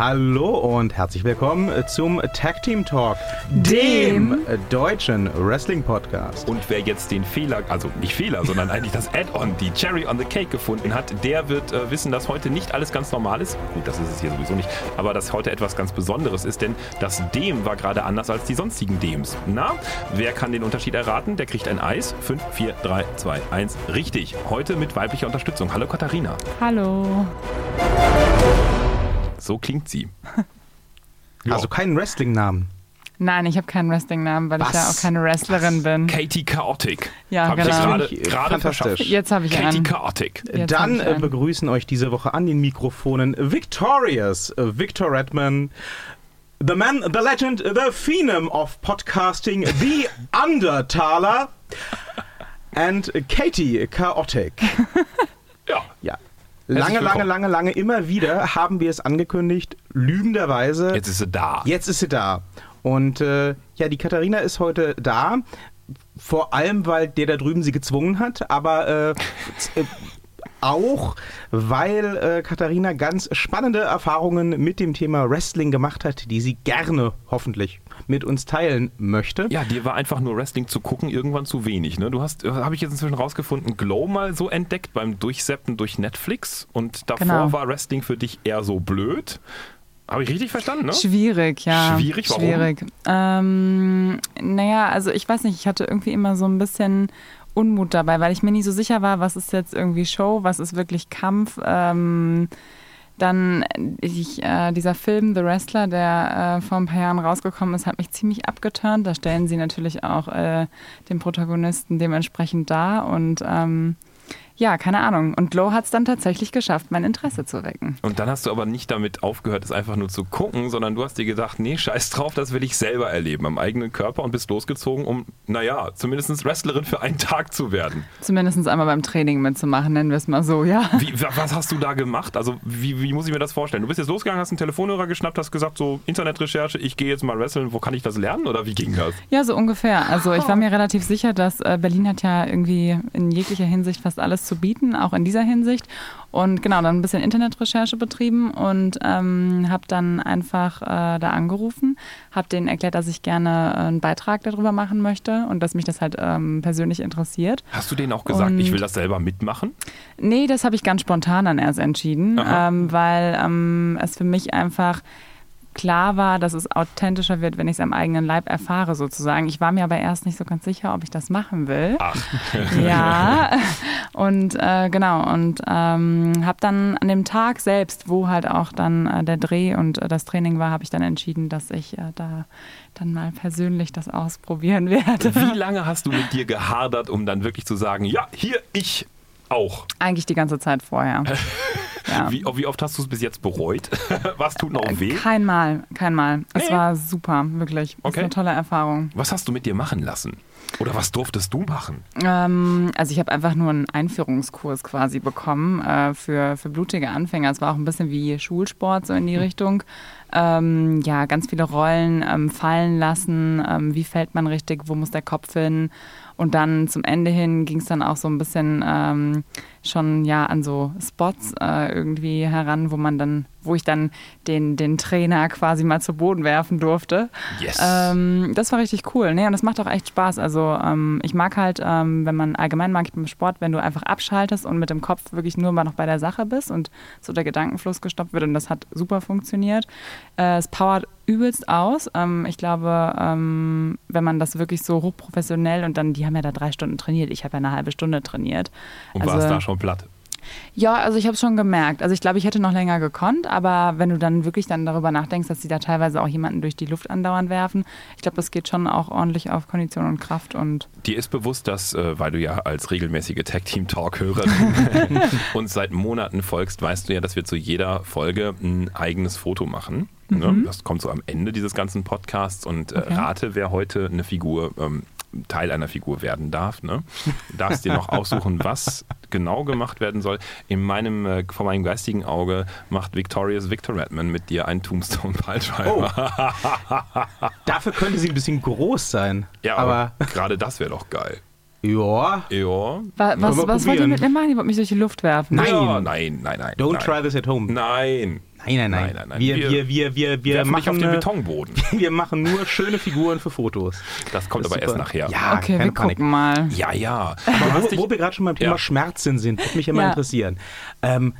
Hallo und herzlich willkommen zum Tag Team Talk, dem, deutschen Wrestling Podcast. Und wer jetzt den Fehler, also nicht Fehler, sondern eigentlich das Add-on, die Cherry on the Cake gefunden hat, der wird äh, wissen, dass heute nicht alles ganz normal ist. Gut, das ist es hier sowieso nicht, aber dass heute etwas ganz Besonderes ist, denn das Dem war gerade anders als die sonstigen Dems. Na, wer kann den Unterschied erraten? Der kriegt ein Eis. 5, 4, 3, 2, 1. Richtig. Heute mit weiblicher Unterstützung. Hallo Katharina. Hallo. So klingt sie. Also keinen Wrestling-Namen. Nein, ich habe keinen Wrestling-Namen, weil Was? ich ja auch keine Wrestlerin bin. Katie Chaotic. Ja, Hab ich genau. gerade ich, äh, gerade fantastisch. verschafft. Jetzt habe ich Katie einen. Chaotic. Jetzt Dann äh, einen. begrüßen euch diese Woche an den Mikrofonen Victorious, äh, Victor Redman, the man, the legend, the phenom of podcasting, the Undertaler and Katie Chaotic. Ja. Ja. Lange, lange, lange, lange, immer wieder haben wir es angekündigt, lügenderweise. Jetzt ist sie da. Jetzt ist sie da. Und äh, ja, die Katharina ist heute da. Vor allem, weil der da drüben sie gezwungen hat, aber äh, äh, auch, weil äh, Katharina ganz spannende Erfahrungen mit dem Thema Wrestling gemacht hat, die sie gerne hoffentlich mit uns teilen möchte. Ja, dir war einfach nur Wrestling zu gucken irgendwann zu wenig. Ne? Du hast, habe ich jetzt inzwischen rausgefunden, Glow mal so entdeckt beim Durchseppen durch Netflix und davor Genau. war Wrestling für dich eher so blöd. Habe ich richtig verstanden, ne? Schwierig, ja. Schwierig, warum? Schwierig. Ähm, naja, also ich weiß nicht, ich hatte irgendwie immer so ein bisschen Unmut dabei, weil ich mir nie so sicher war, was ist jetzt irgendwie Show, was ist wirklich Kampf. Ähm, dann ich, äh, dieser Film The Wrestler, der äh, vor ein paar Jahren rausgekommen ist, hat mich ziemlich abgeturnt. Da stellen sie natürlich auch äh, den Protagonisten dementsprechend dar und ähm, ja, keine Ahnung. Und Glow hat es dann tatsächlich geschafft, mein Interesse zu wecken. Und dann hast du aber nicht damit aufgehört, es einfach nur zu gucken, sondern du hast dir gedacht, nee, scheiß drauf, das will ich selber erleben, am eigenen Körper und bist losgezogen, um, naja, zumindest Wrestlerin für einen Tag zu werden. Zumindest einmal beim Training mitzumachen, nennen wir es mal so, ja. Wie, wa- was hast du da gemacht? Also, wie, wie muss ich mir das vorstellen? Du bist jetzt losgegangen, hast einen Telefonhörer geschnappt, hast gesagt, so Internetrecherche, ich gehe jetzt mal wresteln, wo kann ich das lernen oder wie ging das? Ja, so ungefähr. Also ich war mir relativ sicher, dass äh, Berlin hat ja irgendwie in jeglicher Hinsicht fast alles zu bieten, auch in dieser Hinsicht. Und genau, dann ein bisschen Internetrecherche betrieben und ähm, habe dann einfach äh, da angerufen, habe denen erklärt, dass ich gerne äh, einen Beitrag darüber machen möchte und dass mich das halt ähm, persönlich interessiert. Hast du denen auch gesagt, Und- ich will das selber mitmachen? Nee, das habe ich ganz spontan dann erst entschieden, ähm, weil ähm, es für mich einfach klar war, dass es authentischer wird, wenn ich es am eigenen Leib erfahre, sozusagen. Ich war mir aber erst nicht so ganz sicher, ob ich das machen will. Ach, Ja, und äh, genau, und ähm, habe dann an dem Tag selbst, wo halt auch dann äh, der Dreh und äh, das Training war, habe ich dann entschieden, dass ich äh, da dann mal persönlich das ausprobieren werde. wie lange hast du mit dir gehadert, um dann wirklich zu sagen, ja, hier, ich auch? Eigentlich die ganze Zeit vorher. Ja. Wie, wie oft hast du es bis jetzt bereut? Was tut noch weh? Kein Mal, kein Mal. Es Nee. war super, wirklich. Es Okay. war eine tolle Erfahrung. Was hast du mit dir machen lassen? Oder was durftest du machen? Ähm, also ich habe einfach nur einen Einführungskurs quasi bekommen äh, für, für blutige Anfänger. Es war auch ein bisschen wie Schulsport so in die Richtung. Ähm, ja, ganz viele Rollen ähm, fallen lassen. Ähm, wie fällt man richtig? Wo muss der Kopf hin? Und dann zum Ende hin ging es dann auch so ein bisschen ähm, schon ja an so Spots äh, irgendwie heran, wo man dann, wo ich dann den, den Trainer quasi mal zu Boden werfen durfte. Yes. Ähm, das war richtig cool. Nee, und das macht auch echt Spaß. Also ähm, ich mag halt, ähm, wenn man allgemein mag ich beim Sport, wenn du einfach abschaltest und mit dem Kopf wirklich nur mal noch bei der Sache bist und so der Gedankenfluss gestoppt wird und das hat super funktioniert. Äh, es powert übelst aus. Ähm, ich glaube, ähm, wenn man das wirklich so hochprofessionell und dann, die haben ja da drei Stunden trainiert, ich habe ja eine halbe Stunde trainiert. Und Also- warst da schon platt? Ja, also ich habe es schon gemerkt. Also ich glaube, ich hätte noch länger gekonnt, aber wenn du dann wirklich dann darüber nachdenkst, dass sie da teilweise auch jemanden durch die Luft andauernd werfen, ich glaube, das geht schon auch ordentlich auf Kondition und Kraft und Dir ist bewusst, dass, äh, weil du ja als regelmäßige Tag-Team-Talk-Hörerin uns seit Monaten folgst, weißt du ja, dass wir zu jeder Folge ein eigenes Foto machen. Ne? Das kommt so am Ende dieses ganzen Podcasts und äh, Okay. rate, wer heute eine Figur, ähm, Teil einer Figur werden darf. Ne? Du darfst dir noch aussuchen, was genau gemacht werden soll. In meinem, äh, vor meinem geistigen Auge macht Victorious Victor Redman mit dir einen Tombstone-Pile-Driver. Dafür könnte sie ein bisschen groß sein. Ja, aber aber gerade das wäre doch geil. ja. Ja. Wa- was, was wollt ihr mit mir machen? Die wollt mich durch die Luft werfen. Nein. Ja, nein, nein, nein. Don't nein. try this at home. Nein. Nein, nein, nein. Nein, nein, nein. Wir, Wir wir, wir, wir, dich auf machen, den Betonboden. wir machen nur schöne Figuren für Fotos. Das kommt Das aber ist erst super. nachher. Ja, okay, keine wir Panik. gucken mal. Ja, ja. Aber hast wo, wo wir gerade schon beim Thema Ja. Schmerzen sind, würde mich immer Ja. interessieren. Ähm,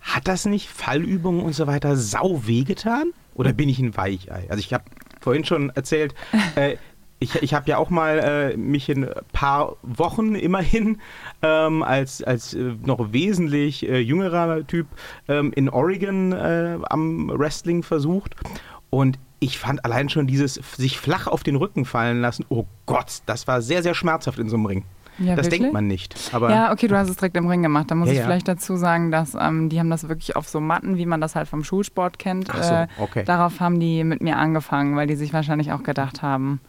hat das nicht Fallübungen und so weiter sau wehgetan? Oder bin ich ein Weichei? Also ich habe vorhin schon erzählt, äh, ich, ich habe ja auch mal äh, mich in ein paar Wochen immerhin ähm, als, als äh, noch wesentlich äh, jüngerer Typ ähm, in Oregon äh, am Wrestling versucht. Und ich fand allein schon dieses sich flach auf den Rücken fallen lassen, oh Gott, das war sehr, sehr schmerzhaft in so einem Ring. Ja, das wirklich? denkt man nicht. Aber Ja, okay, du hast es direkt im Ring gemacht. Da muss Ja, ich ja. vielleicht dazu sagen, dass ähm, die haben das wirklich auf so Matten, wie man das halt vom Schulsport kennt. Ach so, äh, okay. Darauf haben die mit mir angefangen, weil die sich wahrscheinlich auch gedacht haben,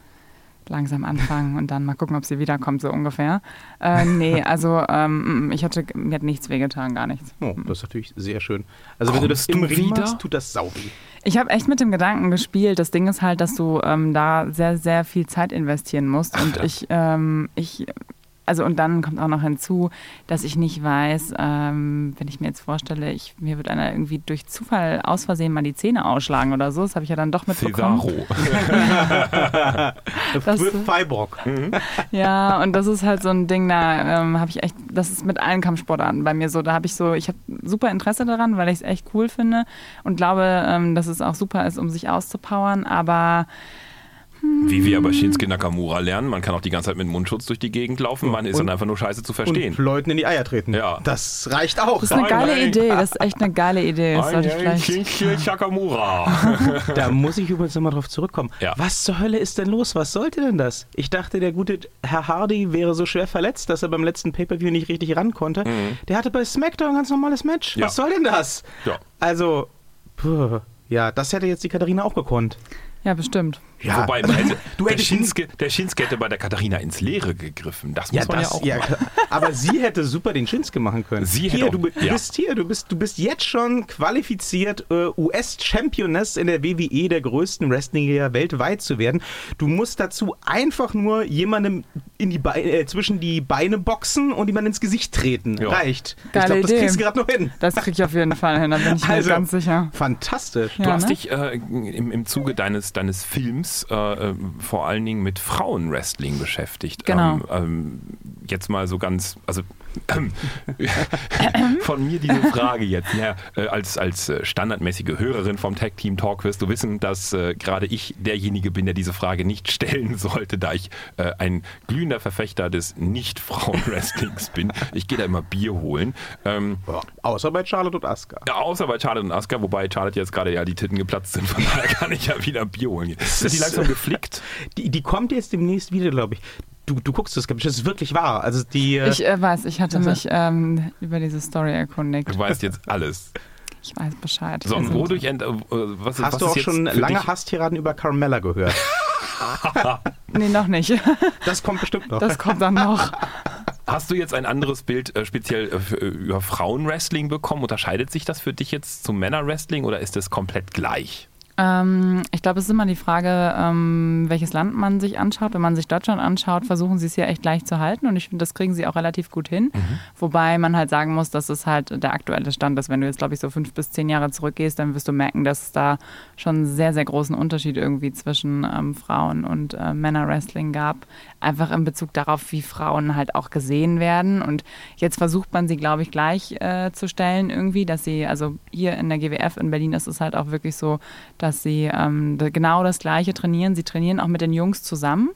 langsam anfangen und dann mal gucken, ob sie wiederkommt, so ungefähr. Äh, nee, also ähm, ich hatte, mir hat nichts wehgetan, gar nichts. Oh, das ist natürlich sehr schön. Also wenn du das Kommst im Ring wieder? machst, tut das sau weh. Ich habe echt mit dem Gedanken gespielt. Das Ding ist halt, dass du ähm, da sehr, sehr viel Zeit investieren musst. Und ja. ich, ähm, ich, also und dann kommt auch noch hinzu, dass ich nicht weiß, ähm, wenn ich mir jetzt vorstelle, ich, mir wird einer irgendwie durch Zufall aus Versehen mal die Zähne ausschlagen oder so. Das habe ich ja dann doch mitbekommen. Cesaro. Das- Für Freiburg. Ja, und das ist halt so ein Ding, da ähm, habe ich echt, das ist mit allen Kampfsportarten bei mir so. Da habe ich so, ich habe super Interesse daran, weil ich es echt cool finde und glaube, ähm, dass es auch super ist, um sich auszupowern. Aber Wie wir bei Shinsuke Nakamura lernen, man kann auch die ganze Zeit mit Mundschutz durch die Gegend laufen, man ist Und- dann einfach nur scheiße zu verstehen. Und Leuten in die Eier treten. Ja. Das reicht auch. das ist eine geile nein. Idee, das ist echt eine geile Idee. Das sollte ich vielleicht. Shinsuke Nakamura. Da muss ich übrigens nochmal drauf zurückkommen. Ja. Was zur Hölle ist denn los? Was sollte denn das? Ich dachte, der gute Herr Hardy wäre so schwer verletzt, dass er beim letzten Pay-Per-View nicht richtig ran konnte. Der hatte bei SmackDown ein ganz normales Match. Mhm. Ja. Was soll denn das? Ja. Also, puh, ja, das hätte jetzt die Katharina auch gekonnt. Ja, bestimmt. Ja, Wobei, man hätte, du der, hättest Shinsuke, der Shinsuke hätte bei der Katharina ins Leere gegriffen. Das muss Ja, man das, ja auch ja, machen. aber sie hätte super den Shinsuke machen können. Sie hätte hier, auch- du, ja. bist hier, du bist, du bist jetzt schon qualifiziert, äh, US-Championess in der WWE, der größten Wrestling-Liga weltweit zu werden. Du musst dazu einfach nur jemandem in die Beine, äh, zwischen die Beine boxen und jemand ins Gesicht treten. Ja. Reicht. ich Geile glaube, das Idee. kriegst du gerade noch hin. Das kriege ich auf jeden Fall hin, da bin ich mir Also, ganz sicher. Fantastisch. Du Ja, hast ne? dich äh, im, im Zuge deines, deines Films äh, äh, vor allen Dingen mit Frauenwrestling beschäftigt. Genau. Ähm, ähm, jetzt mal so ganz, also von mir diese Frage jetzt. Ja, äh, als, als äh, standardmäßige Hörerin vom Tag Team Talk wirst du wissen, dass äh, gerade ich derjenige bin, der diese Frage nicht stellen sollte, da ich äh, ein glühender Verfechter des Nicht-Frauen-Wrestlings bin. Ich gehe da immer Bier holen. Ähm, Ja, außer bei Charlotte und Asuka. ja, außer bei Charlotte und Asuka, wobei Charlotte jetzt gerade ja die Titten geplatzt sind, von daher kann ich ja wieder Bier holen. Ist die langsam geflickt? Die, die kommt jetzt demnächst wieder, glaube ich. Du, du guckst das, ich, das ist wirklich wahr. Also die, äh, Ich äh, weiß, ich hatte Das- mich ähm, über diese Story erkundigt. Du weißt jetzt alles. Ich weiß Bescheid. So, und sind- wodurch end, äh, was, hast was du auch schon lange dich- Hasstiraden über Carmella gehört? Nee, noch nicht. Das kommt bestimmt noch. Das kommt dann noch. Hast du jetzt ein anderes Bild äh, speziell äh, äh, über Frauenwrestling bekommen? Unterscheidet sich das für dich jetzt zum Männerwrestling oder ist es komplett gleich? Ähm, ich glaube, es ist immer die Frage, ähm, welches Land man sich anschaut. Wenn man sich Deutschland anschaut, versuchen sie es hier echt gleich zu halten und ich finde, das kriegen sie auch relativ gut hin. Wobei man halt sagen muss, dass es halt der aktuelle Stand ist. Wenn du jetzt, glaube ich, so fünf bis zehn Jahre zurückgehst, dann wirst du merken, dass es da schon einen sehr, sehr großen Unterschied irgendwie zwischen ähm, Frauen und äh, Männerwrestling gab. Einfach in Bezug darauf, wie Frauen halt auch gesehen werden. Und jetzt versucht man sie, glaube ich, gleich äh, zu stellen irgendwie, dass sie, also hier in der GWF in Berlin ist es halt auch wirklich so, dass sie ähm, genau das Gleiche trainieren. Sie trainieren auch mit den Jungs zusammen.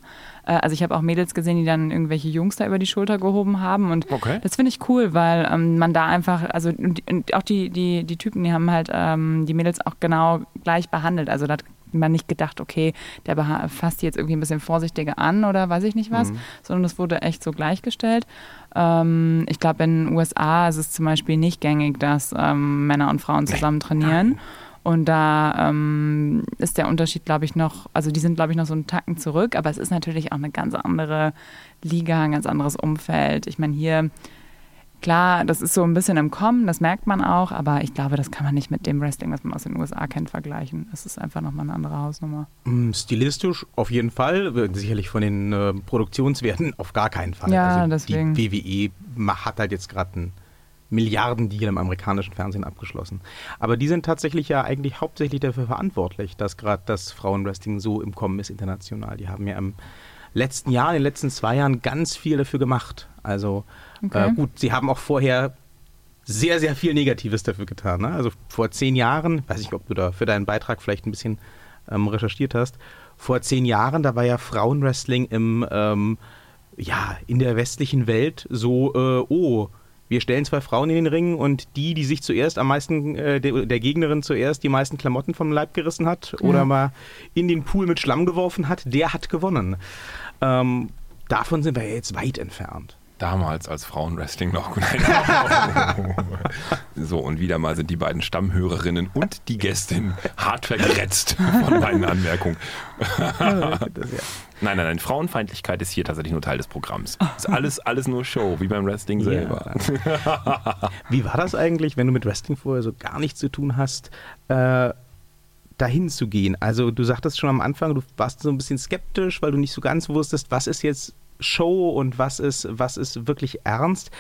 Äh, also ich habe auch Mädels gesehen, die dann irgendwelche Jungs da über die Schulter gehoben haben. Und Okay. das finde ich cool, weil ähm, man da einfach, also und, und auch die, die, die Typen, die haben halt ähm, die Mädels auch genau gleich behandelt. Also da hat man nicht gedacht, okay, der fasst die jetzt irgendwie ein bisschen vorsichtiger an oder weiß ich nicht was, sondern das wurde echt so gleichgestellt. Ähm, ich glaube, in den USA ist es zum Beispiel nicht gängig, dass ähm, Männer und Frauen zusammen trainieren. Und da ähm, ist der Unterschied, glaube ich, noch, also die sind, glaube ich, noch so einen Tacken zurück, aber es ist natürlich auch eine ganz andere Liga, ein ganz anderes Umfeld. Ich meine, hier, klar, das ist so ein bisschen im Kommen, das merkt man auch, aber ich glaube, das kann man nicht mit dem Wrestling, was man aus den USA kennt, vergleichen. Es ist einfach nochmal eine andere Hausnummer. Mm, Stilistisch auf jeden Fall, sicherlich von den äh, Produktionswerten auf gar keinen Fall. Ja, also deswegen. Die WWE hat halt jetzt gerade ein Milliardendeal im amerikanischen Fernsehen abgeschlossen. Aber die sind tatsächlich ja eigentlich hauptsächlich dafür verantwortlich, dass gerade das Frauenwrestling so im Kommen ist international. Die haben ja im letzten Jahr, in den letzten zwei Jahren ganz viel dafür gemacht. Also okay. äh, gut, sie haben auch vorher sehr, sehr viel Negatives dafür getan. Ne? Also vor zehn Jahren, weiß ich, ob du da für deinen Beitrag vielleicht ein bisschen ähm, recherchiert hast, vor zehn Jahren, da war ja Frauenwrestling im, ähm, ja, in der westlichen Welt so, äh, oh, wir stellen zwei Frauen in den Ring und die, die sich zuerst am meisten, äh, der, der, Gegnerin zuerst die meisten Klamotten vom Leib gerissen hat ja. oder mal in den Pool mit Schlamm geworfen hat, der hat gewonnen. Ähm, davon sind wir ja jetzt weit entfernt damals als Frauenwrestling noch. so, und wieder mal sind die beiden Stammhörerinnen und die Gästin hart vergrätzt von meinen Anmerkungen. nein, nein, nein, Frauenfeindlichkeit ist hier tatsächlich nur Teil des Programms. Ist alles, alles nur Show, wie beim Wrestling selber. wie war das eigentlich, wenn du mit Wrestling vorher so gar nichts zu tun hast? Äh, dahin zu gehen. Also du sagtest schon am Anfang, du warst so ein bisschen skeptisch, weil du nicht so ganz wusstest, was ist jetzt Show und was ist, was ist wirklich ernst.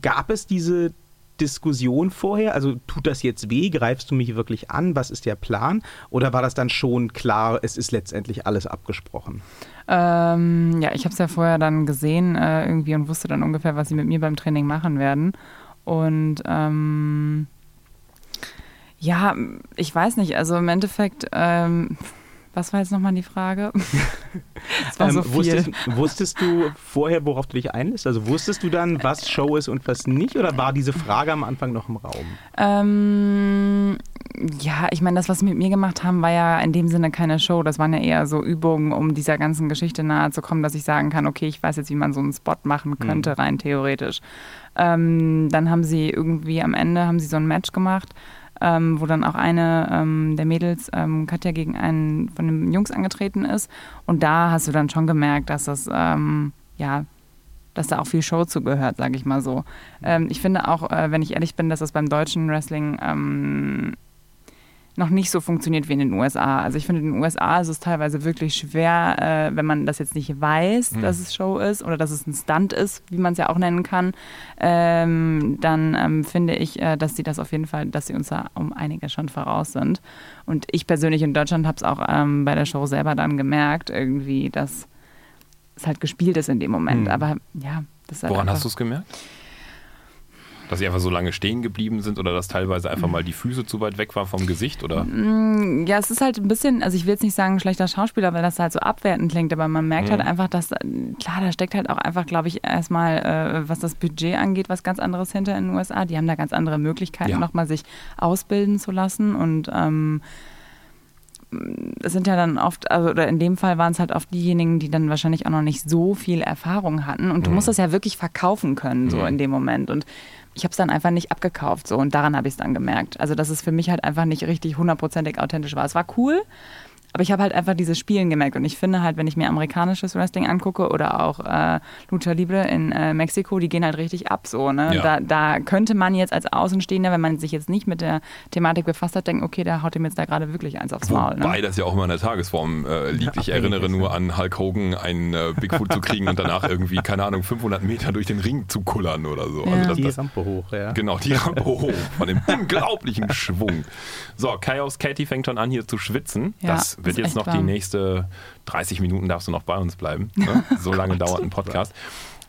Gab es diese Diskussion vorher? Also tut das jetzt weh? Greifst du mich wirklich an? Was ist der Plan? Oder war das dann schon klar, es ist letztendlich alles abgesprochen? Ähm, ja, ich habe es ja vorher dann gesehen äh, irgendwie und wusste dann ungefähr, was sie mit mir beim Training machen werden. Und ähm, ja, ich weiß nicht, also im Endeffekt. Ähm, was war jetzt nochmal die Frage? ähm, so wusstest, wusstest, du vorher, worauf du dich einlässt? Also wusstest du dann, was Show ist und was nicht? Oder war diese Frage am Anfang noch im Raum? Ähm, ja, ich meine, das, was sie mit mir gemacht haben, war ja in dem Sinne keine Show. Das waren ja eher so Übungen, um dieser ganzen Geschichte nahe zu kommen, dass ich sagen kann, okay, ich weiß jetzt, wie man so einen Spot machen könnte, mhm. rein theoretisch. Ähm, dann haben sie irgendwie am Ende haben sie so ein Match gemacht ähm, wo dann auch eine ähm, der Mädels, ähm, Katja, gegen einen von den Jungs angetreten ist. Und da hast du dann schon gemerkt, dass das, ähm, ja, dass da auch viel Show zugehört, sage ich mal so. Ähm, ich finde auch, äh, wenn ich ehrlich bin, dass das beim deutschen Wrestling ähm, noch nicht so funktioniert wie in den USA. Also ich finde, in den USA ist es teilweise wirklich schwer, äh, wenn man das jetzt nicht weiß, mhm. dass es Show ist oder dass es ein Stunt ist, wie man es ja auch nennen kann, ähm, dann ähm, finde ich, äh, dass sie das auf jeden Fall, dass sie uns da um einige schon voraus sind. Und ich persönlich in Deutschland habe es auch ähm, bei der Show selber dann gemerkt, irgendwie, dass es halt gespielt ist in dem Moment. Mhm. Aber ja, das ist halt Woran hast du es gemerkt? Dass sie einfach so lange stehen geblieben sind oder dass teilweise einfach mal die Füße zu weit weg waren vom Gesicht, oder? Mm, ja, es ist halt ein bisschen, also ich will jetzt nicht sagen schlechter Schauspieler, weil das halt so abwertend klingt, aber man merkt halt mhm. halt einfach, dass, klar, da steckt halt auch einfach, glaube ich, erstmal, äh, was das Budget angeht, was ganz anderes hinter in den USA. Die haben da ganz andere Möglichkeiten, ja. nochmal sich ausbilden zu lassen und ähm, es sind ja dann oft, also oder in dem Fall waren es halt oft diejenigen, die dann wahrscheinlich auch noch nicht so viel Erfahrung hatten. Und du mhm. musst das ja wirklich verkaufen können, so mhm. in dem Moment. Und ich habe es dann einfach nicht abgekauft so und daran habe ich es dann gemerkt. Also dass es für mich halt einfach nicht richtig hundertprozentig authentisch war. Es war cool, aber ich habe halt einfach dieses Spielen gemerkt. Und ich finde halt, wenn ich mir amerikanisches Wrestling angucke oder auch äh, Lucha Libre in äh, Mexiko, die gehen halt richtig ab so. Ne? Ja. Da, da, könnte man jetzt als Außenstehender, wenn man sich jetzt nicht mit der Thematik befasst hat, denken, okay, da haut ihm jetzt da gerade wirklich eins aufs Maul. Ne? Wobei das ja auch immer in der Tagesform äh, liegt. Ich erinnere nur an Hulk Hogan, einen äh, Bigfoot zu kriegen und danach irgendwie, keine Ahnung, 500 Meter durch den Ring zu kullern oder so. Ja. Also das, die das, Rampe hoch, ja. Genau, die Rampe hoch von dem unglaublichen Schwung. So, Chaos Katie fängt schon an hier zu schwitzen. Ja, das wird jetzt noch warm. die nächste nächste 30 Minuten darfst du noch bei uns bleiben. Ne? So lange dauert ein Podcast.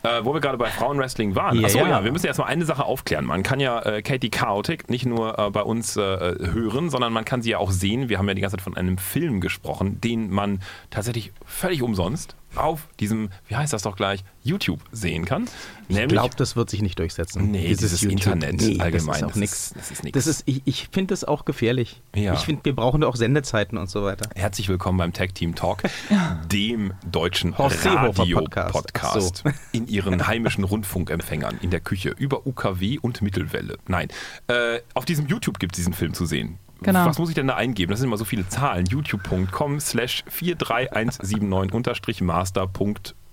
Äh, wo wir gerade bei Frauenwrestling waren. Achso, ja. ja, wir müssen erstmal eine Sache aufklären. Man kann ja äh, Katie Chaotic nicht nur äh, bei uns äh, hören, sondern man kann sie ja auch sehen. Wir haben ja die ganze Zeit von einem Film gesprochen, den man tatsächlich völlig umsonst auf diesem, wie heißt das doch gleich, YouTube sehen kann. ich glaube, das wird sich nicht durchsetzen. Nee, dieses, dieses Internet nee, allgemein. Das ist auch nichts. Das ist, das ist Ich, ich finde das auch gefährlich. Ja. Ich finde, wir brauchen da auch Sendezeiten und so weiter. Herzlich willkommen beim Tag Team Talk, dem deutschen Radio-Podcast so. in ihren heimischen Rundfunkempfängern in der Küche über UKW und Mittelwelle. Nein, äh, auf diesem YouTube gibt es diesen Film zu sehen. Genau. Was muss ich denn da eingeben? Das sind immer so viele Zahlen. youtube.com slash 43179 master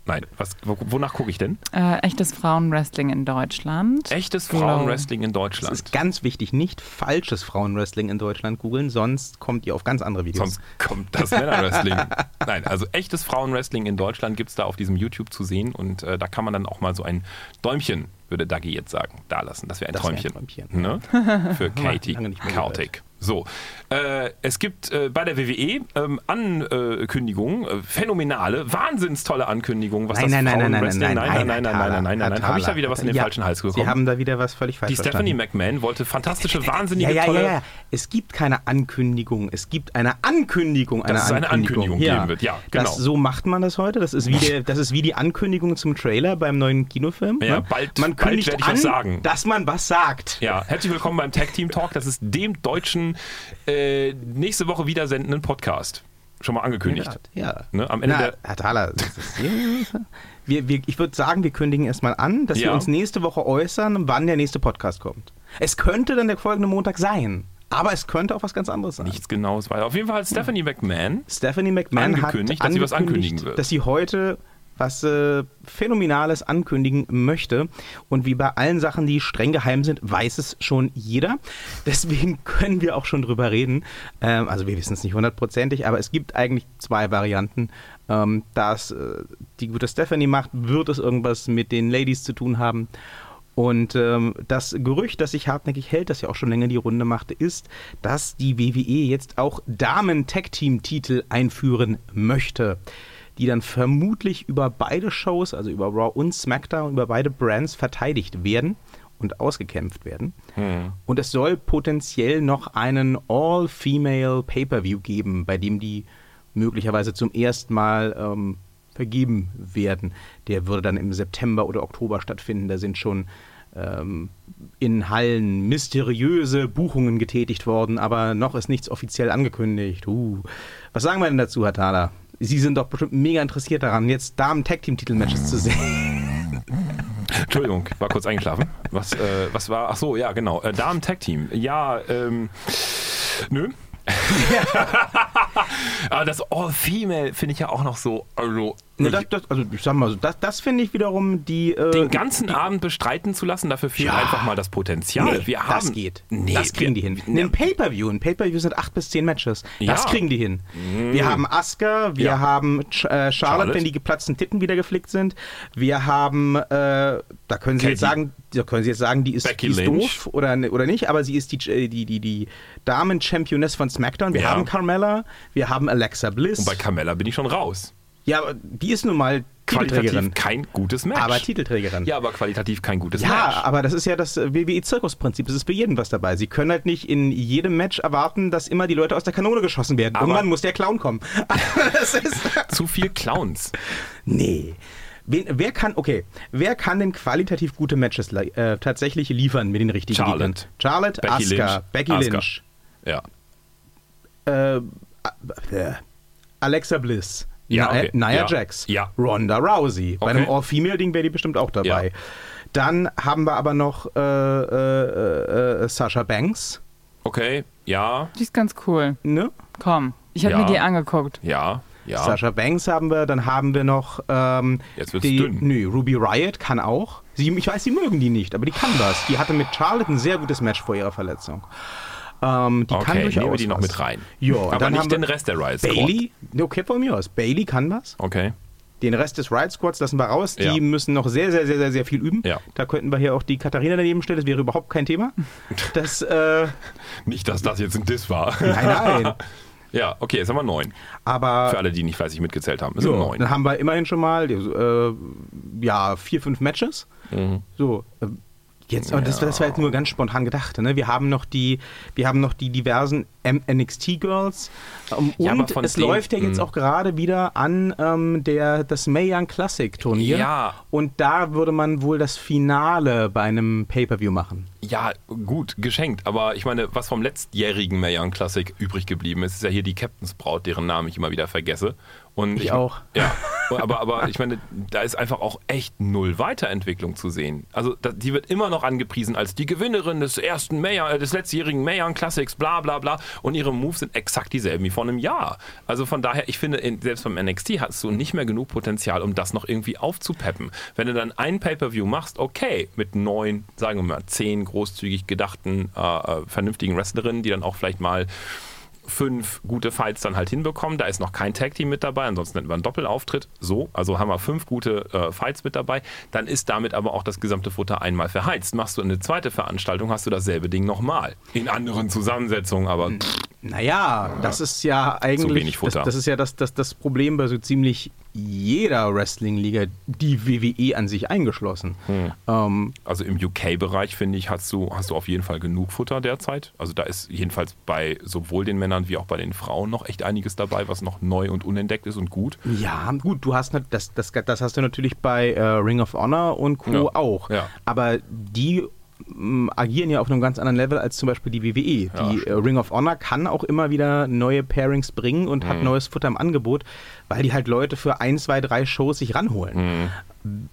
Nein, was, wo- wonach gucke ich denn? Äh, echtes Frauenwrestling in Deutschland. Echtes Genau. Frauenwrestling in Es Deutschland. ist ganz wichtig, nicht falsches Frauenwrestling in Deutschland googeln, sonst kommt ihr auf ganz andere Videos. Sonst kommt das Männerwrestling. Nein, also echtes Frauenwrestling in Deutschland gibt es da auf diesem YouTube zu sehen und äh, da kann man dann auch mal so ein Däumchen, würde Dagi jetzt sagen, da lassen. Das wäre ein Das wär ein Träumchen. Ne? Für Katie Kautik. So, äh, es gibt äh, bei der WWE ähm, Ankündigungen, äh, phänomenale, wahnsinns tolle Ankündigungen, was Nein, das nein, nein, nein, nein, Frauenwrestling- nein, nein, nein, nein, nein, nein, nein, nein, nein, habe ich da wieder was in den Ja, falschen Hals Sie bekommen? haben da wieder was völlig falsch Die Stephanie verstanden. McMahon wollte fantastische, wahnsinnige, ja, ja, tolle... ja, ja. Es gibt keine Ankündigung. Es gibt eine Ankündigung einer Dass es eine Ankündigung. Ankündigung geben wird. Ja, genau. Das, so macht man das heute. Das ist, wie der, das ist wie die Ankündigung zum Trailer beim neuen Kinofilm. Ja, ne? bald- man bald kündigt werde ich an, was sagen. dass man was sagt. Ja, herzlich willkommen beim Tag Team Talk. Das ist dem deutschen äh, nächste Woche wieder sendenden Podcast. Schon mal angekündigt. Ja. Ne, am Ende Na, der- Herr Thaler, wir, wir, ich würde sagen, wir kündigen erstmal an, dass Ja. wir uns nächste Woche äußern, wann der nächste Podcast kommt. Es könnte dann der folgende Montag sein, aber es könnte auch was ganz anderes sein. Nichts Genaues weiter. Auf jeden Fall hat Stephanie McMahon. Stephanie McMahon Angekündigt, hat dass sie was angekündigt, ankündigen wird. dass sie heute was äh, Phänomenales ankündigen möchte. Und wie bei allen Sachen, die streng geheim sind, weiß es schon jeder. Deswegen können wir auch schon drüber reden. Ähm, also wir wissen es nicht hundertprozentig, aber es gibt eigentlich zwei Varianten. Ähm, dass äh, die gute Stephanie macht, wird es irgendwas mit den Ladies zu tun haben. Und ähm, das Gerücht, das sich hartnäckig hält, das ja auch schon länger die Runde machte, ist, dass die WWE jetzt auch Damen-Tag-Team-Titel einführen möchte, die dann vermutlich über beide Shows, also über Raw und SmackDown, über beide Brands verteidigt werden und ausgekämpft werden. Und es soll potenziell noch einen All-Female Pay-Per-View geben, bei dem die möglicherweise zum ersten Mal ähm, vergeben werden. Der würde dann im September oder Oktober stattfinden. Da sind schon ähm, in Hallen mysteriöse Buchungen getätigt worden, aber noch ist nichts offiziell angekündigt. Uh. Was sagen wir denn dazu, Herr Thaler? Sie sind doch bestimmt mega interessiert daran, jetzt Damen-Tag-Team-Titel-Matches zu sehen. Entschuldigung, war kurz eingeschlafen. Was, äh, was war? Ach so, ja, genau. Äh, Damen Tag Team. Ja, ähm. Nö. Aber das All-Female finde ich ja auch noch so. Also, Ne, das, das, also ich sag mal so, das, das finde ich wiederum die... Äh, den ganzen Abend bestreiten zu lassen, dafür fehlt Ja. einfach mal das Potenzial. Nee, wir haben, das geht. Nee, das kriegen wir, die hin. Ein Pay-Per-View. Ein Pay-Per-View sind acht bis zehn Matches. Das Ja. Kriegen die hin. Wir haben Asuka, wir Ja. haben Ch äh, Charlotte, Charlotte. wenn die geplatzten Titten wieder geflickt sind. Wir haben, äh, da können Sie Katie. jetzt sagen, da können Sie jetzt sagen, die ist, die ist doof oder, ne- oder nicht, aber sie ist die, äh, die, die, die Damen-Championess von SmackDown. Wir haben Carmella, wir haben Alexa Bliss. Und bei Carmella bin ich schon raus. Ja, aber die ist nun mal Qualitativ Titelträgerin. kein gutes Match. Aber Titelträgerin. ja, aber qualitativ kein gutes Ja, Match. aber das ist ja das äh, WWE-Zirkusprinzip. Es ist für jeden was dabei. Sie können halt nicht in jedem Match erwarten, dass immer die Leute aus der Kanone geschossen werden. Aber- Irgendwann muss der Clown kommen. Zu viel Clowns. Nee. Wen, wer kann, okay, wer kann denn qualitativ gute Matches äh, tatsächlich liefern mit den richtigen Charlotte. Gegnern? Charlotte, Becky Asuka, Lynch. Becky Asuka. Lynch, Ja. äh, äh, Alexa Bliss, Ja, Nia, okay. Nia Ja. Jax, Ja. Ronda Rousey. Bei Okay. einem All-Female-Ding wäre die bestimmt auch dabei. Ja. Dann haben wir aber noch äh, äh, äh, Sasha Banks. Okay, ja, Die ist ganz cool. Ne? Komm, ich habe Ja. mir die angeguckt. ja, ja. Sasha Banks haben wir, dann haben wir noch ähm, Jetzt wird's die, dünn. Nö, Ruby Riot kann auch. Sie, ich weiß, sie mögen die nicht, aber die kann was. Die hatte mit Charlotte ein sehr gutes Match vor ihrer Verletzung. Ähm, die kann okay, durchaus nehmen wir die noch was. mit rein. Ja, aber dann nicht den Rest der Riot Squad. Bailey, okay, von mir aus. Bailey kann was. Okay. Den Rest des Riot Squads lassen wir raus. Die Ja. müssen noch sehr, sehr, sehr, sehr, sehr viel üben. Ja. Da könnten wir hier auch die Katharina daneben stellen. Das wäre überhaupt kein Thema. Das, äh, Nicht, dass das jetzt ein Diss war. nein, nein. ja, okay, jetzt haben wir neun. Aber Für alle, die nicht fleißig mitgezählt haben. Sind Ja, neun. dann haben wir immerhin schon mal äh, ja, vier, fünf Matches. Mhm. So, äh, jetzt, aber das, das war jetzt nur ganz spontan gedacht. Ne? Wir haben noch die, wir haben noch die diversen NXT-Girls. Ähm, Ja, und es denen- läuft ja jetzt mh. auch gerade wieder an ähm, der, das Mae Young Classic Turnier. Ja. Und da würde man wohl das Finale bei einem Pay-Per-View machen. Ja, gut, geschenkt. Aber ich meine, was vom letztjährigen Mayan Classic übrig geblieben ist, ist ja hier die Captain's Braut, deren Namen ich immer wieder vergesse. Und Ich auch. Ja. aber, aber ich meine, da ist einfach auch echt null Weiterentwicklung zu sehen. Also die wird immer noch angepriesen als die Gewinnerin des ersten Mayor, äh, des letztjährigen Mayon Classics, bla bla bla. Und ihre Moves sind exakt dieselben wie vor einem Jahr. Also von daher, ich finde, in, selbst beim NXT hast du nicht mehr genug Potenzial, um das noch irgendwie aufzupeppen. Wenn du dann ein Pay-Per-View machst, okay, mit neun, sagen wir mal, zehn großzügig gedachten, äh, äh vernünftigen Wrestlerinnen, die dann auch vielleicht mal fünf gute Fights dann halt hinbekommen. Da ist noch kein Tag-Team mit dabei, ansonsten hätten wir einen Doppelauftritt. So, also haben wir fünf gute äh, Fights mit dabei. Dann ist damit aber auch das gesamte Futter einmal verheizt. Machst du eine zweite Veranstaltung, hast du dasselbe Ding nochmal. In anderen Zusammensetzungen, aber. Naja, das ist ja eigentlich. Das, das, ist ja das, das, das Problem bei so ziemlich jeder Wrestling-Liga, die WWE an sich eingeschlossen. Hm. Ähm, also im UK-Bereich, finde ich, hast du, hast du auf jeden Fall genug Futter derzeit. Also da ist jedenfalls bei sowohl den Männern wie auch bei den Frauen noch echt einiges dabei, was noch neu und unentdeckt ist und gut. Ja, gut, du hast das, das, das hast du natürlich bei äh, Ring of Honor und Co. Ja. auch. Ja. Aber die agieren ja auf einem ganz anderen Level als zum Beispiel die WWE. Ja, die äh, Ring of Honor kann auch immer wieder neue Pairings bringen und mhm. hat neues Futter im Angebot, weil die halt Leute für ein, zwei, drei Shows sich ranholen. Mhm.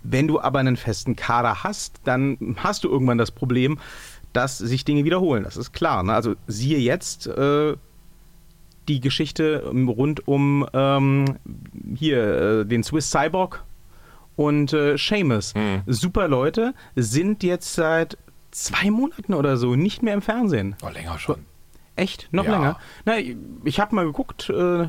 Wenn du aber einen festen Kader hast, dann hast du irgendwann das Problem, dass sich Dinge wiederholen. Das ist klar. Ne? Also siehe jetzt äh, die Geschichte rund um ähm, hier äh, den Swiss Cyborg und äh, Seamus. Mhm. Super Leute, sind jetzt seit zwei Monaten oder so nicht mehr im Fernsehen. Oh, länger schon. Echt? Noch ja. länger? Na, ich habe mal geguckt, äh,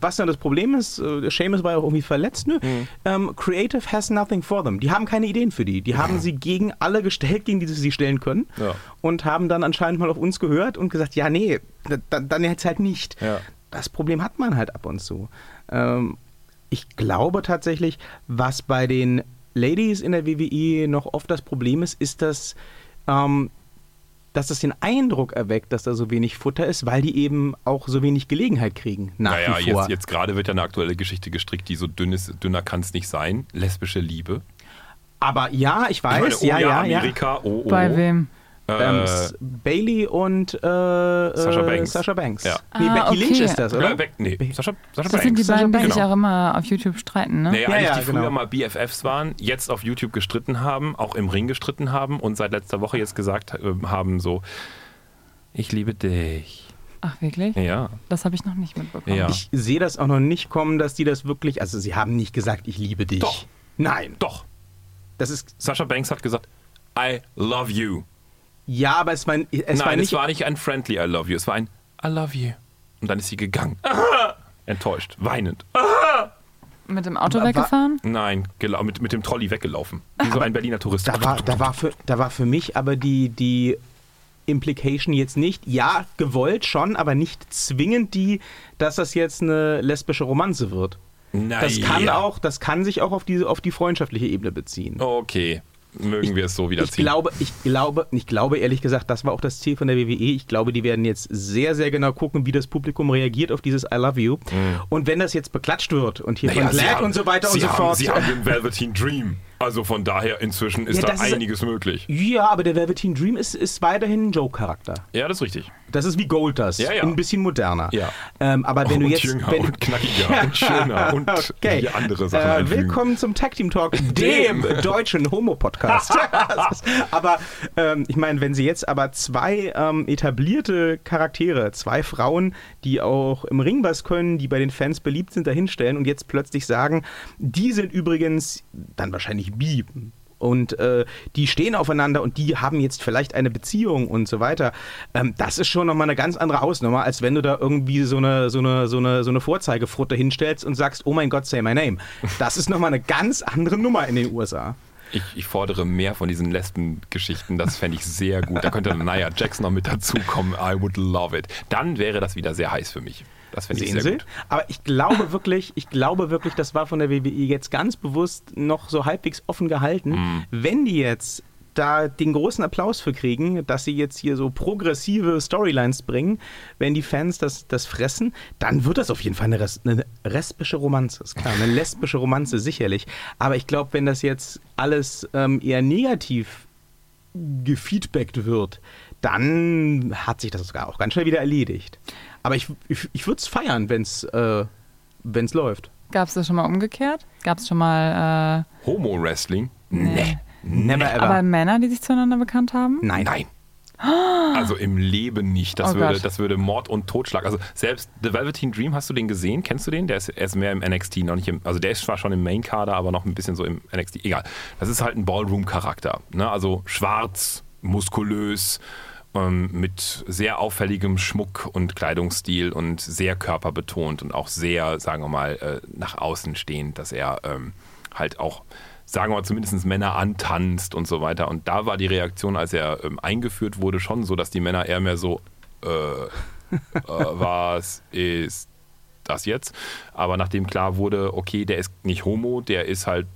was dann das Problem ist. Äh, Seamus war ja auch irgendwie verletzt. Nö. Mhm. Ähm, Creative has nothing for them. Die haben keine Ideen für die. Die haben sie gegen alle gestellt, gegen die sie sie stellen können. Ja. Und haben dann anscheinend mal auf uns gehört und gesagt, ja, nee, dann, dann jetzt halt nicht. Ja. Das Problem hat man halt ab und zu. Ähm, ich glaube tatsächlich, was bei den Ladies in der WWE noch oft das Problem ist, ist, dass, ähm, dass das den Eindruck erweckt, dass da so wenig Futter ist, weil die eben auch so wenig Gelegenheit kriegen. Nach naja, wie vor. jetzt, jetzt gerade wird ja eine aktuelle Geschichte gestrickt, die so dünn ist, dünner kann es nicht sein. Lesbische Liebe. Aber ja, ich weiß, ich meine, oh, ja, ja, Amerika, ja. Oh, oh. Bei wem? Ähm, äh, Bailey und äh, Sascha äh, Banks. Sascha Banks. Ja. Nee, ah, Becky okay. Lynch ist das, oder? Ja, nee, Sascha, Sascha das Banks. sind die beiden, die sich genau. auch immer auf YouTube streiten, ne? Nee, ja, eigentlich ja, die genau. früher mal BFFs waren, jetzt auf YouTube gestritten haben, auch im Ring gestritten haben und seit letzter Woche jetzt gesagt äh, haben so, ich liebe dich. Ach, wirklich? Ja. Das habe ich noch nicht mitbekommen. Ja. Ich sehe das auch noch nicht kommen, dass die das wirklich, also sie haben nicht gesagt, ich liebe dich. Doch. Nein. Doch. Das ist, Sascha Banks hat gesagt, I love you. Ja, aber es war, es Nein, war nicht. es war nicht ein friendly I love you, es war ein I love you. Und dann ist sie gegangen. Aha! Enttäuscht, weinend. Aha! Mit dem Auto war, weggefahren? Nein, mit, mit dem Trolley weggelaufen. Wie so ein Berliner Tourist. Da war, da, war für, da war für mich aber die, die Implication jetzt nicht, ja, gewollt schon, aber nicht zwingend die, dass das jetzt eine lesbische Romanze wird. Naja. Das kann auch, das kann sich auch auf die, auf die freundschaftliche Ebene beziehen. Okay mögen ich, wir es so wieder ich Glaube, ich, glaube, ich glaube ehrlich gesagt, das war auch das Ziel von der WWE. Ich glaube, die werden jetzt sehr, sehr genau gucken, wie das Publikum reagiert auf dieses I Love You. Mhm. Und wenn das jetzt beklatscht wird und hier naja, von Black und so weiter und so haben, fort. Sie haben den Velveteen Dream. Also von daher inzwischen ist ja, da einiges ist, möglich. Ja, aber der Velveteen Dream ist, ist weiterhin ein Joke-Charakter. Ja, das ist richtig. Das ist wie Gold das. Ja, ja. Ein bisschen moderner. Ja. Ähm, aber wenn oh, du jetzt. Jünger wenn, und knackiger und schöner und okay. andere Sachen. Äh, willkommen zum Tag Team Talk, dem deutschen Homo-Podcast. aber ähm, ich meine, wenn sie jetzt aber zwei ähm, etablierte Charaktere, zwei Frauen, die auch im Ring was können, die bei den Fans beliebt sind, dahinstellen und jetzt plötzlich sagen, die sind übrigens dann wahrscheinlich bi und äh, die stehen aufeinander und die haben jetzt vielleicht eine Beziehung und so weiter. Ähm, das ist schon nochmal eine ganz andere Hausnummer, als wenn du da irgendwie so eine, so eine, so eine, so eine Vorzeigefrutte hinstellst und sagst, oh mein Gott, say my name. Das ist nochmal eine ganz andere Nummer in den USA. Ich, ich, fordere mehr von diesen Lesben-Geschichten. Das fände ich sehr gut. Da könnte Naya Jackson noch mit dazukommen. I would love it. Dann wäre das wieder sehr heiß für mich. Das finde ich sehr gut. Aber ich glaube wirklich, ich glaube wirklich, das war von der WWE jetzt ganz bewusst noch so halbwegs offen gehalten. Mm. Wenn die jetzt da den großen Applaus für kriegen, dass sie jetzt hier so progressive Storylines bringen, wenn die Fans das, das fressen, dann wird das auf jeden Fall eine, Res eine lesbische Romanze. Ist klar, eine lesbische Romanze sicherlich. Aber ich glaube, wenn das jetzt alles ähm, eher negativ gefeedbackt wird, dann hat sich das sogar auch ganz schnell wieder erledigt. Aber ich, ich, ich würde es feiern, wenn es äh, läuft. Gab es das schon mal umgekehrt? Gab es schon mal. Äh, Homo-Wrestling? nee. Never ever. Aber Männer, die sich zueinander bekannt haben? nein. Nein. Also im Leben nicht. Das, Oh würde, Gott. das würde Mord und Totschlag. Also selbst The Velveteen Dream, hast du den gesehen? Kennst du den? Der ist, er ist mehr im NXT, noch nicht im, also der ist zwar schon im Main-Kader, aber noch ein bisschen so im NXT. Egal. Das ist halt ein Ballroom-Charakter. Ne? Also schwarz, muskulös, ähm, mit sehr auffälligem Schmuck und Kleidungsstil und sehr körperbetont und auch sehr, sagen wir mal, äh, nach außen stehend, dass er ähm, halt auch sagen wir mal, zumindest Männer antanzt und so weiter. Und da war die Reaktion, als er ähm, eingeführt wurde, schon so, dass die Männer eher mehr so, äh, äh, was ist das jetzt? Aber nachdem klar wurde, okay, der ist nicht homo, der ist halt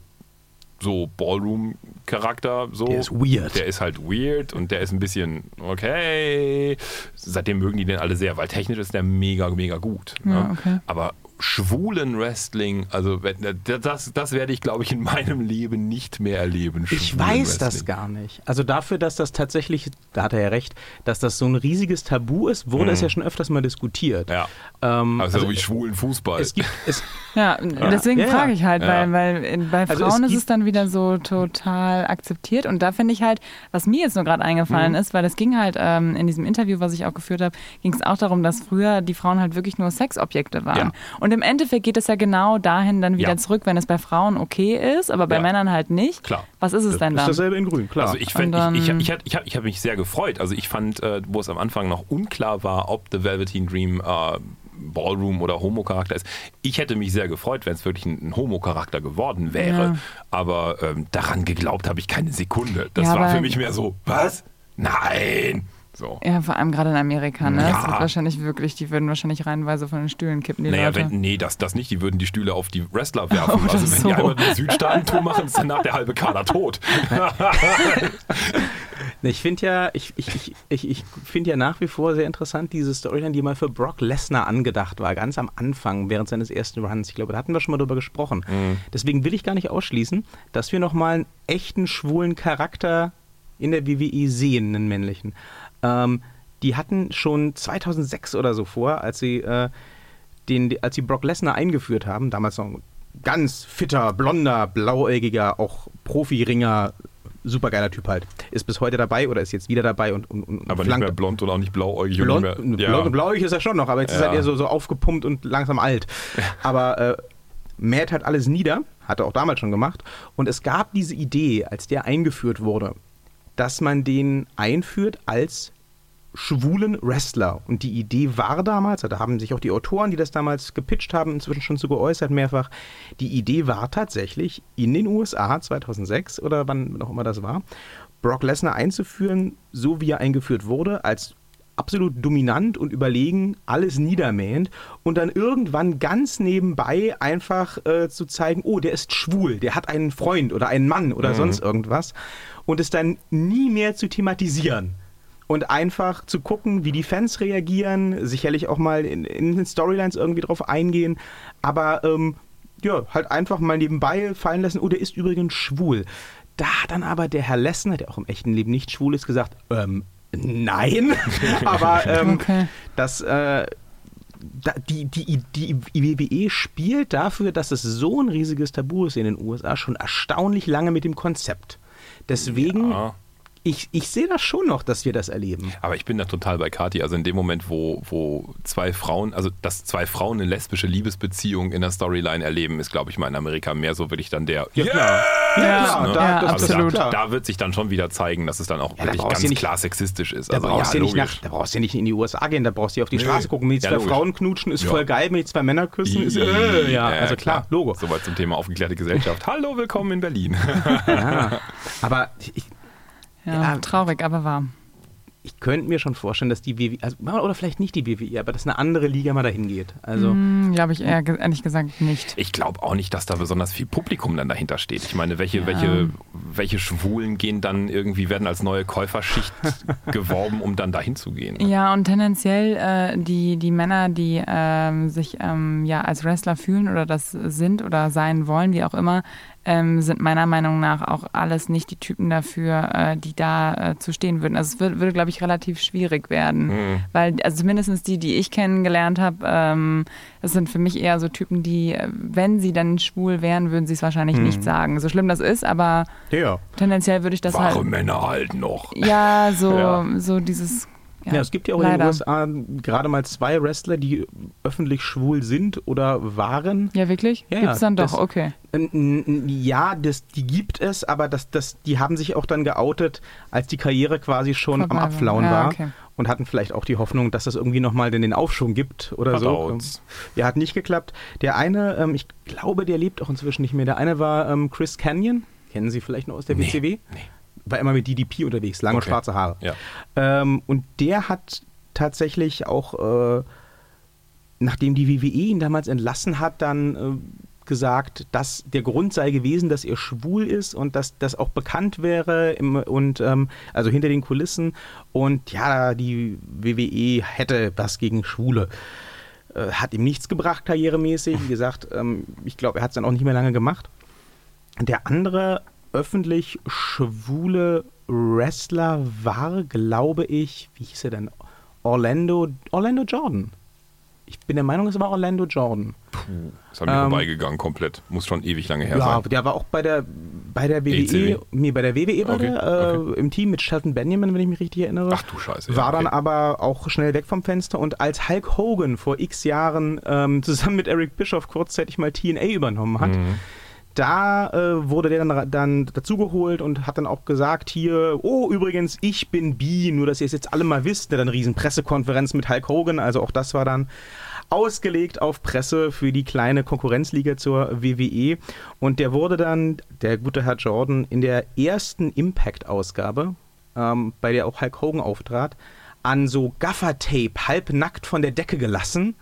so Ballroom-Charakter, so. Der ist weird. Der ist halt weird und der ist ein bisschen, okay. Seitdem mögen die den alle sehr, weil technisch ist der mega, mega gut. Ja, ne? okay. Aber schwulen Wrestling, also wenn- das, das werde ich, glaube ich, in meinem Leben nicht mehr erleben. Ich weiß das Wrestling. gar nicht. Also dafür, dass das tatsächlich, da hat er ja recht, dass das so ein riesiges Tabu ist, wurde es ja schon öfters mal diskutiert. Mhm. Ja. Ähm, Also, also wie schwulen Fußball. es gibt, es, Ja, deswegen Ja, ja. frage ich halt, Ja. weil, weil äh, bei Also Frauen es ist es dann wieder so total akzeptiert. Und da finde ich halt, was mir jetzt nur gerade eingefallen Mhm. ist, weil es ging halt ähm, in diesem Interview, was ich auch geführt habe, ging es auch darum, dass früher die Frauen halt wirklich nur Sexobjekte waren. Ja. Und im Endeffekt geht es ja genau dahin dann wieder Ja. zurück, wenn es bei Frauen okay ist, aber bei Ja. Männern halt nicht. Klar. Was ist es denn ist dann? dasselbe in grün, klar. Also ich, Und dann- ich, ich, ich, ich, ich habe ich hab mich sehr gefreut. Also ich fand, äh, wo es am Anfang noch unklar war, ob The Velveteen Dream äh, Ballroom oder Homo-Charakter ist. Ich hätte mich sehr gefreut, wenn es wirklich ein, ein Homo-Charakter geworden wäre. Ja. Aber ähm, daran geglaubt habe ich keine Sekunde. Das Ja, war für mich mehr so, was? Nein! So. Ja, vor allem gerade in Amerika, ne? Ja. Das wird wahrscheinlich wirklich, die würden wahrscheinlich reihenweise von den Stühlen kippen, die Naja, Leute. wenn, nee, das, das nicht. Die würden die Stühle auf die Wrestler werfen. Oder also wenn so. die einmal eine Südstaaten-Tour machen, ist danach der halbe Kader tot. Ich finde ja, ich, ich, ich, ich, ich finde ja nach wie vor sehr interessant diese Storyline, die mal für Brock Lesnar angedacht war, ganz am Anfang, während seines ersten Runs. Ich glaube, da hatten wir schon mal drüber gesprochen. Deswegen will ich gar nicht ausschließen, dass wir nochmal einen echten schwulen Charakter in der WWE sehen, einen männlichen. Ähm, die hatten schon 2006 oder so vor, als sie, äh, den, als sie Brock Lesnar eingeführt haben, damals noch ein ganz fitter, blonder, blauäugiger, auch Profi-Ringer, supergeiler Typ halt. Ist bis heute dabei oder ist jetzt wieder dabei und, und, und Aber nicht flankt mehr blond und auch nicht blauäugig. Blond, und nicht mehr, blond und blauig ist er schon noch, aber jetzt ist Ja. er eher so, so aufgepumpt und langsam alt. Aber äh, mäht halt alles nieder, hat er auch damals schon gemacht. Und es gab diese Idee, als der eingeführt wurde, dass man den einführt als schwulen Wrestler. Und die Idee war damals, da haben sich auch die Autoren, die das damals gepitcht haben, inzwischen schon zu geäußert mehrfach, die Idee war tatsächlich in den USA 2006 oder wann auch immer das war, Brock Lesnar einzuführen, so wie er eingeführt wurde, als absolut dominant und überlegen, alles niedermähend und dann irgendwann ganz nebenbei einfach äh, zu zeigen, oh, der ist schwul, der hat einen Freund oder einen Mann oder sonst irgendwas und es dann nie mehr zu thematisieren und einfach zu gucken, wie die Fans reagieren, sicherlich auch mal in, in den Storylines irgendwie drauf eingehen, aber ähm, ja, halt einfach mal nebenbei fallen lassen, oh, der ist übrigens schwul. Da hat dann aber der Herr Lessner, der auch im echten Leben nicht schwul ist, gesagt, ähm, nein, aber ähm, Okay. das, äh, da, die, die, die WWE spielt dafür, dass es so ein riesiges Tabu ist in den USA, schon erstaunlich lange mit dem Konzept. Deswegen, Ja. Ich, ich sehe das schon noch, dass wir das erleben. Aber ich bin da total bei Kati. Also in dem Moment, wo, wo zwei Frauen, also dass zwei Frauen eine lesbische Liebesbeziehung in der Storyline erleben, ist, glaube ich, mal in Amerika mehr so wirklich dann der. Ja, klar. Ja, klar, ne? da, also absolut. Da, klar. da wird sich dann schon wieder zeigen, dass es dann auch Ja, wirklich ganz nicht- klar sexistisch ist. Da Also, brauchst, ja, du nicht logisch. nach, da brauchst du nicht in die USA gehen, da brauchst du auf die Nö. Straße gucken, mit zwei logisch. Frauen knutschen, ist voll geil, mit zwei Männer küssen, ist äh, ja, also klar, Logo. Soweit zum Thema aufgeklärte Gesellschaft. Hallo, willkommen in Berlin. Ja. Aber ich, Ja, Ja. traurig, aber wahr. ich könnte mir schon vorstellen, dass die WWE, also, oder vielleicht nicht die WWE, aber dass eine andere Liga mal dahin geht. Also, Hm, Glaube ich eher, ehrlich gesagt nicht. Ich glaube auch nicht, dass da besonders viel Publikum dann dahinter steht. Ich meine, welche, welche, welche Schwulen gehen dann irgendwie, werden als neue Käuferschicht geworben, um dann dahin zu gehen. Ja, und tendenziell äh, die, die Männer, die ähm, sich ähm, ja als Wrestler fühlen oder das sind oder sein wollen, wie auch immer, ähm, sind meiner Meinung nach auch alles nicht die Typen dafür, äh, die da äh, zu stehen würden. Also es würde, würde glaube ich, relativ schwierig werden. Hm. Weil, also zumindest die, die ich kennengelernt habe, ähm, das sind für mich eher so Typen, die, äh, wenn sie dann schwul wären, würden sie es wahrscheinlich Hm. nicht sagen. So schlimm das ist, aber Ja. tendenziell würde ich das Wahre halt. Männer halt noch. Ja, so, Ja. so dieses. Ja, Ja, es gibt ja auch in leider. den USA gerade mal zwei Wrestler, die öffentlich schwul sind oder waren. Ja, wirklich? Ja, Gibt es dann doch, das- okay. N- Ja, das, die gibt es, aber das, das, die haben sich auch dann geoutet, als die Karriere quasi schon Vorbei am war. Abflauen Ja, war. okay. Und hatten vielleicht auch die Hoffnung, dass das irgendwie nochmal den Aufschwung gibt oder so. Verdaut's. Ja, hat nicht geklappt. Der eine, ähm, ich glaube, der lebt auch inzwischen nicht mehr. Der eine war ähm, Chris Canyon. Kennen Sie vielleicht noch aus der Nee, WCW? nee. War immer mit DDP unterwegs, lange Okay. schwarze Haare. Ja. Ähm, und der hat tatsächlich auch, äh, nachdem die WWE ihn damals entlassen hat, dann äh, gesagt, dass der Grund sei gewesen, dass er schwul ist und dass das auch bekannt wäre im, und ähm, also hinter den Kulissen und ja, die WWE hätte was gegen Schwule. Äh, hat ihm nichts gebracht, karrieremäßig. Wie gesagt, ähm, ich glaube, er hat es dann auch nicht mehr lange gemacht. Der andere öffentlich schwule Wrestler war, glaube ich, wie hieß er denn? Orlando, Orlando Jordan. Ich bin der Meinung, es war Orlando Jordan. Ist an mir Ähm, vorbeigegangen komplett. Muss schon ewig lange her Ja, sein. der war auch bei der bei der WWE, ECW? nee, bei der WWE war Okay, der, äh, okay. im Team mit Shelton Benjamin, wenn ich mich richtig erinnere. Ach du Scheiße. ja, war dann okay. aber auch schnell weg vom Fenster und als Hulk Hogan vor x Jahren ähm, zusammen mit Eric Bischoff kurzzeitig mal TNA übernommen hat, Mhm. Da äh, wurde der dann, dann dazugeholt und hat dann auch gesagt hier, oh übrigens, ich bin Bi, nur dass ihr es jetzt alle mal wisst, dann eine riesen Pressekonferenz mit Hulk Hogan, also auch das war dann ausgelegt auf Presse für die kleine Konkurrenzliga zur WWE und der wurde dann, der gute Herr Jordan, in der ersten Impact-Ausgabe, ähm, bei der auch Hulk Hogan auftrat, an so Gaffertape halbnackt von der Decke gelassen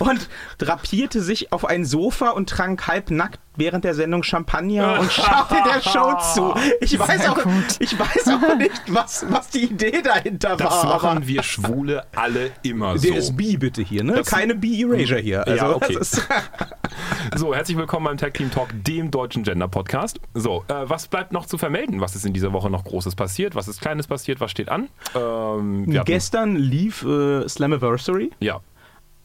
und drapierte sich auf ein Sofa und trank halbnackt während der Sendung Champagner und schaute der Show zu. Ich weiß auch, ich weiß auch nicht, was, was die Idee dahinter Das war. aber machen wir Schwule alle immer so. der ist B bitte hier, ne? Das- Keine B-Erasure hier. Also, Ja, okay. So, herzlich willkommen beim Tag Team Talk, dem deutschen Gender Podcast. So, äh, was bleibt noch zu vermelden? Was ist in dieser Woche noch Großes passiert? Was ist Kleines passiert? Was steht an? Ähm, Gestern lief äh, Slammiversary. Ja.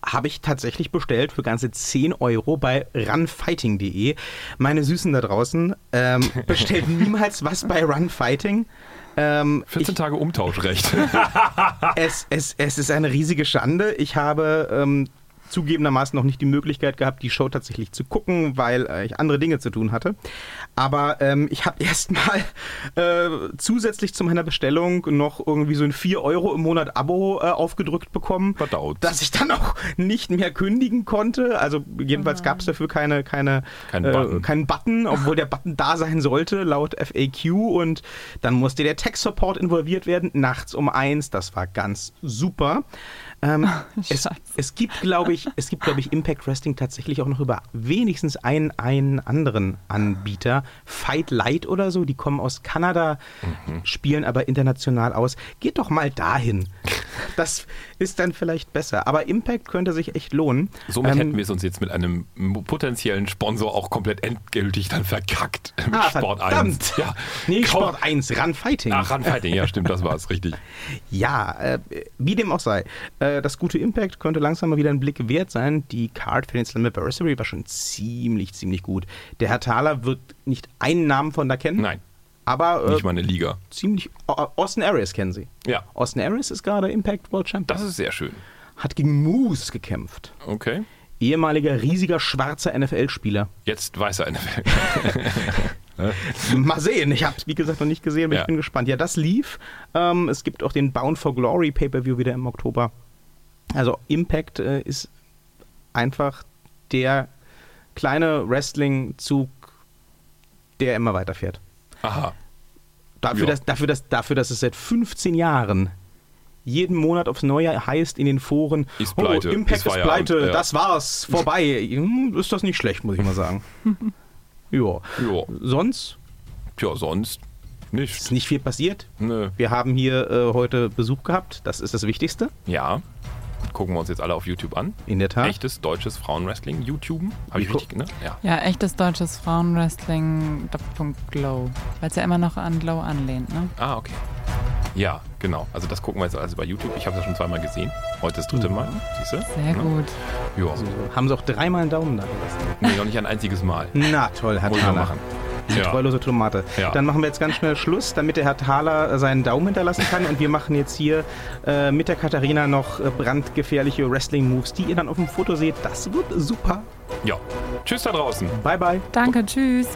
habe ich tatsächlich bestellt für ganze 10 Euro bei runfighting.de. Meine Süßen da draußen, ähm, bestellt niemals was bei Runfighting. Ähm, 14 Tage Umtauschrecht. es, es, es ist eine riesige Schande. Ich habe ähm, zugegebenermaßen noch nicht die Möglichkeit gehabt, die Show tatsächlich zu gucken, weil äh, ich andere Dinge zu tun hatte. Aber ähm, ich habe erstmal äh, zusätzlich zu meiner Bestellung noch irgendwie so ein 4 Euro im Monat Abo äh, aufgedrückt bekommen, Verdaut. das ich dann auch nicht mehr kündigen konnte. Also jedenfalls gab es dafür keine, keine, Keinen äh, Button. keinen Button, obwohl der Button da sein sollte, laut FAQ. Und dann musste der Tech-Support involviert werden, nachts um eins. Das war ganz super. Ähm, es, Scheiße. es gibt, glaube ich, es gibt, glaube ich, Impact Wrestling tatsächlich auch noch über wenigstens einen, einen anderen Anbieter. Fight Light oder so, die kommen aus Kanada, Mhm. spielen aber international aus. Geht doch mal dahin. Das ist dann vielleicht besser. Aber Impact könnte sich echt lohnen. Somit Ähm, hätten wir es uns jetzt mit einem potenziellen Sponsor auch komplett endgültig dann verkackt. Mit Ah, Sport verdammt. 1. Ja. Nee, Kaum- Sport 1, Run Fighting. Ach, Runfighting, ja, stimmt, das war es, richtig. Ja, äh, wie dem auch sei. Äh, das gute Impact könnte langsam mal wieder ein Blick wert sein. Die Card für den Slammiversary war schon ziemlich, ziemlich gut. Der Herr Thaler wird nicht einen Namen von da kennen. Nein, Aber äh, nicht mal eine Liga. ziemlich. Austin Aries kennen Sie. Ja, Austin Aries ist gerade Impact World Champion. das ist sehr schön. Hat gegen Moose gekämpft. Okay. Ehemaliger riesiger schwarzer NFL-Spieler. Jetzt weiß er NFL. Mal sehen. Ich habe es, wie gesagt, noch nicht gesehen, aber Ja. ich bin gespannt. Ja, das lief. Ähm, es gibt auch den Bound for Glory Pay-Per-View wieder im Oktober. Also Impact äh, ist einfach der kleine Wrestling-Zug, der immer weiterfährt. Aha. Dafür, dass, dafür, dass, dafür, dass es seit 15 Jahren jeden Monat aufs Neue heißt in den Foren, Ist pleite, oh, Impact ist ist, pleite, ja. das war's, vorbei. Hm, ist das nicht schlecht, muss ich mal sagen. ja. Ja. Sonst Tja, sonst nicht. ist nicht viel passiert. Nö. Wir haben hier äh, heute Besuch gehabt, das ist das Wichtigste. Ja. Gucken wir uns jetzt alle auf YouTube an. In der Tat. Echtes deutsches Frauenwrestling, YouTube. Habe ich richtig, ne? Ja. Ja, echtes deutsches Frauenwrestling, Doppelpunkt Glow. Weil es ja immer noch an Glow anlehnt, ne? Ah, okay. Ja, genau. Also das gucken wir jetzt alles bei YouTube. Ich habe das schon zweimal gesehen. Heute das dritte Mal. Siehst du? Sehr gut. Ja. Haben sie auch dreimal einen Daumen da gelassen. Nee, noch nicht ein einziges Mal. Na toll, mal Thaler. machen. Diese Ja. treulose Tomate. Ja. Dann machen wir jetzt ganz schnell Schluss, damit der Herr Thaler äh, seinen Daumen hinterlassen kann. Und wir machen jetzt hier äh, mit der Katharina noch äh, brandgefährliche Wrestling-Moves, die ihr dann auf dem Foto seht. Das wird super. Ja. Tschüss da draußen. Bye, bye. Danke, tschüss.